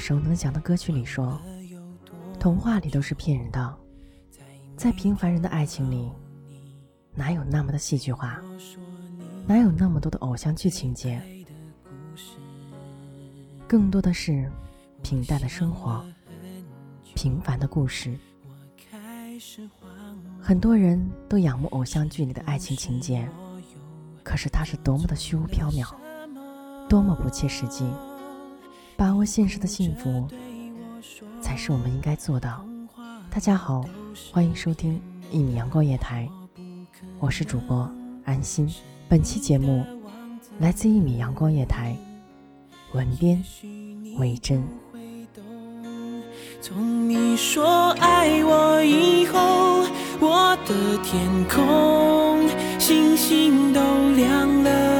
熟能详的歌曲里说：“童话里都是骗人的，在平凡人的爱情里，哪有那么的戏剧化？哪有那么多的偶像剧情节？更多的是平淡的生活，平凡的故事。很多人都仰慕偶像剧里的爱情情节，可是它是多么的虚无缥缈，多么不切实际。”把握现实的幸福，才是我们应该做的。大家好，欢迎收听一米阳光夜台，我是主播安心。本期节目来自一米阳光夜台，文编魏真。从你说爱我以后，我的天空星星都亮了，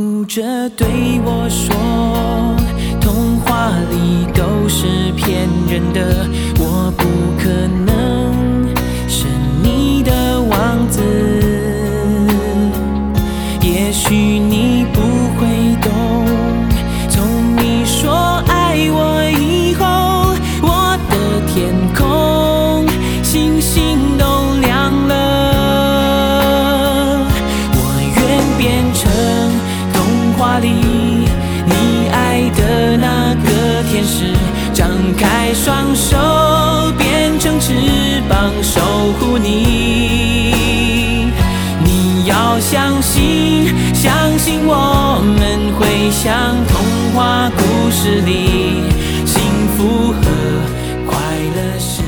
哭着对我说：“童话里都是骗人的，我不可能是你的王子。也许你天使，张开双手，变成翅膀守护你。你要相信，相信我们会像童话故事里，幸福和快乐是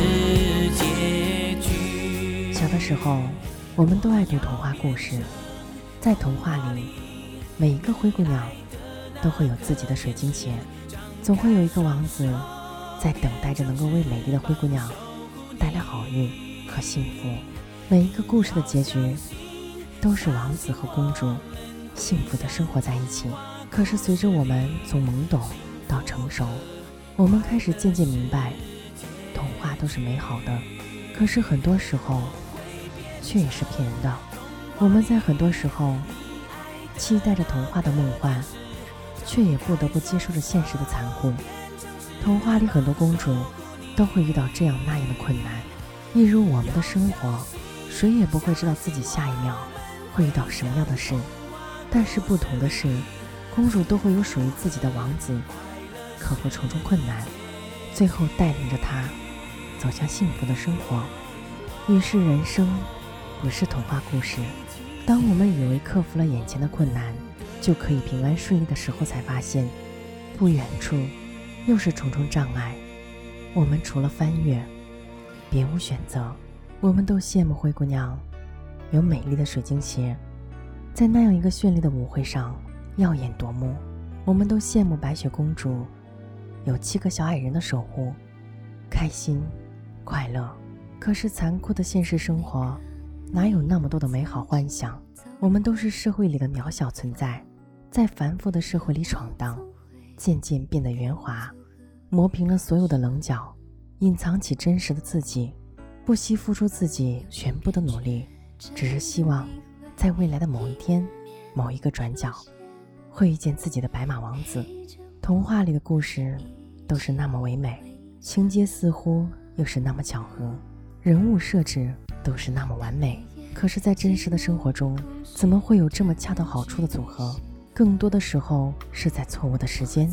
结局。小的时候，我们都爱读童话故事，在童话里。每一个灰姑娘都会有自己的水晶鞋，总会有一个王子在等待着能够为美丽的灰姑娘带来好运和幸福。每一个故事的结局都是王子和公主幸福的生活在一起。可是随着我们从懵懂到成熟，我们开始渐渐明白，童话都是美好的，可是很多时候却也是骗人的。我们在很多时候。期待着童话的梦幻，却也不得不接受着现实的残酷。童话里很多公主都会遇到这样那样的困难，一如我们的生活，谁也不会知道自己下一秒会遇到什么样的事。但是不同的是，公主都会有属于自己的王子，克服重重困难，最后带领着她走向幸福的生活。于是人生不是童话故事。当我们以为克服了眼前的困难，就可以平安顺利的时候，才发现，不远处又是重重障碍。我们除了翻越，别无选择。我们都羡慕灰姑娘有美丽的水晶鞋，在那样一个绚丽的舞会上耀眼夺目。我们都羡慕白雪公主有七个小矮人的守护，开心、快乐。可是残酷的现实生活，哪有那么多的美好幻想？我们都是社会里的渺小存在，在繁复的社会里闯荡，渐渐变得圆滑，磨平了所有的棱角，隐藏起真实的自己，不惜付出自己全部的努力，只是希望，在未来的某一天，某一个转角，会遇见自己的白马王子。童话里的故事都是那么唯美，情节似乎又是那么巧合。人物设置都是那么完美，可是，在真实的生活中，怎么会有这么恰到好处的组合？更多的时候是在错误的时间、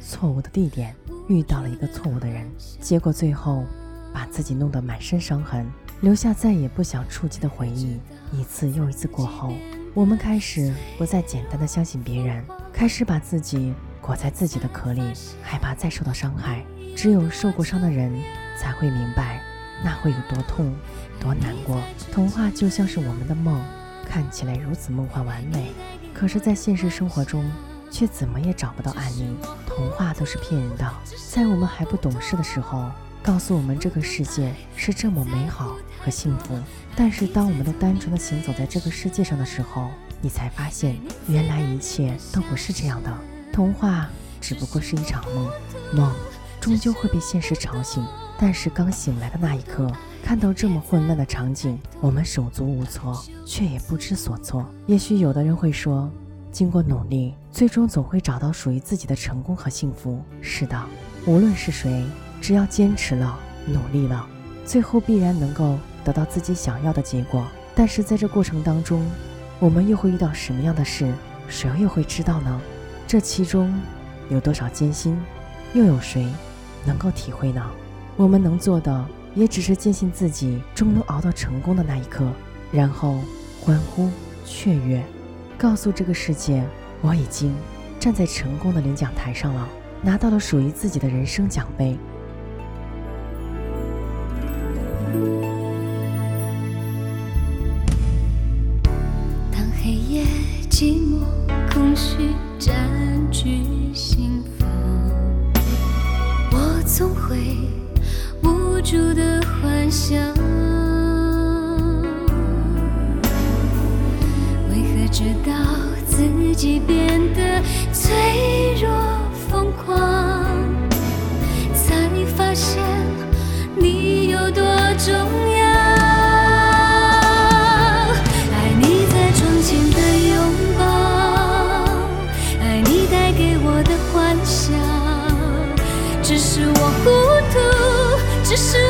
错误的地点遇到了一个错误的人，结果最后把自己弄得满身伤痕，留下再也不想触及的回忆。一次又一次过后，我们开始不再简单的相信别人，开始把自己裹在自己的壳里，害怕再受到伤害。只有受过伤的人才会明白。那会有多痛，多难过？童话就像是我们的梦，看起来如此梦幻完美，可是，在现实生活中，却怎么也找不到案例。童话都是骗人的，在我们还不懂事的时候，告诉我们这个世界是这么美好和幸福。但是，当我们都单纯的行走在这个世界上的时候，你才发现，原来一切都不是这样的。童话只不过是一场梦，梦终究会被现实吵醒。但是刚醒来的那一刻，看到这么混乱的场景，我们手足无措，却也不知所措。也许有的人会说，经过努力，最终总会找到属于自己的成功和幸福。是的，无论是谁，只要坚持了，努力了，最后必然能够得到自己想要的结果。但是在这过程当中，我们又会遇到什么样的事，谁又会知道呢？这其中有多少艰辛，又有谁能够体会呢？我们能做的，也只是坚信自己终能熬到成功的那一刻，然后欢呼雀跃，告诉这个世界，我已经站在成功的领奖台上了，拿到了属于自己的人生奖杯。想，为何直到自己变得脆弱疯狂，才发现你有多重要？爱你在窗前的拥抱，爱你带给我的幻想，只是我糊涂。只是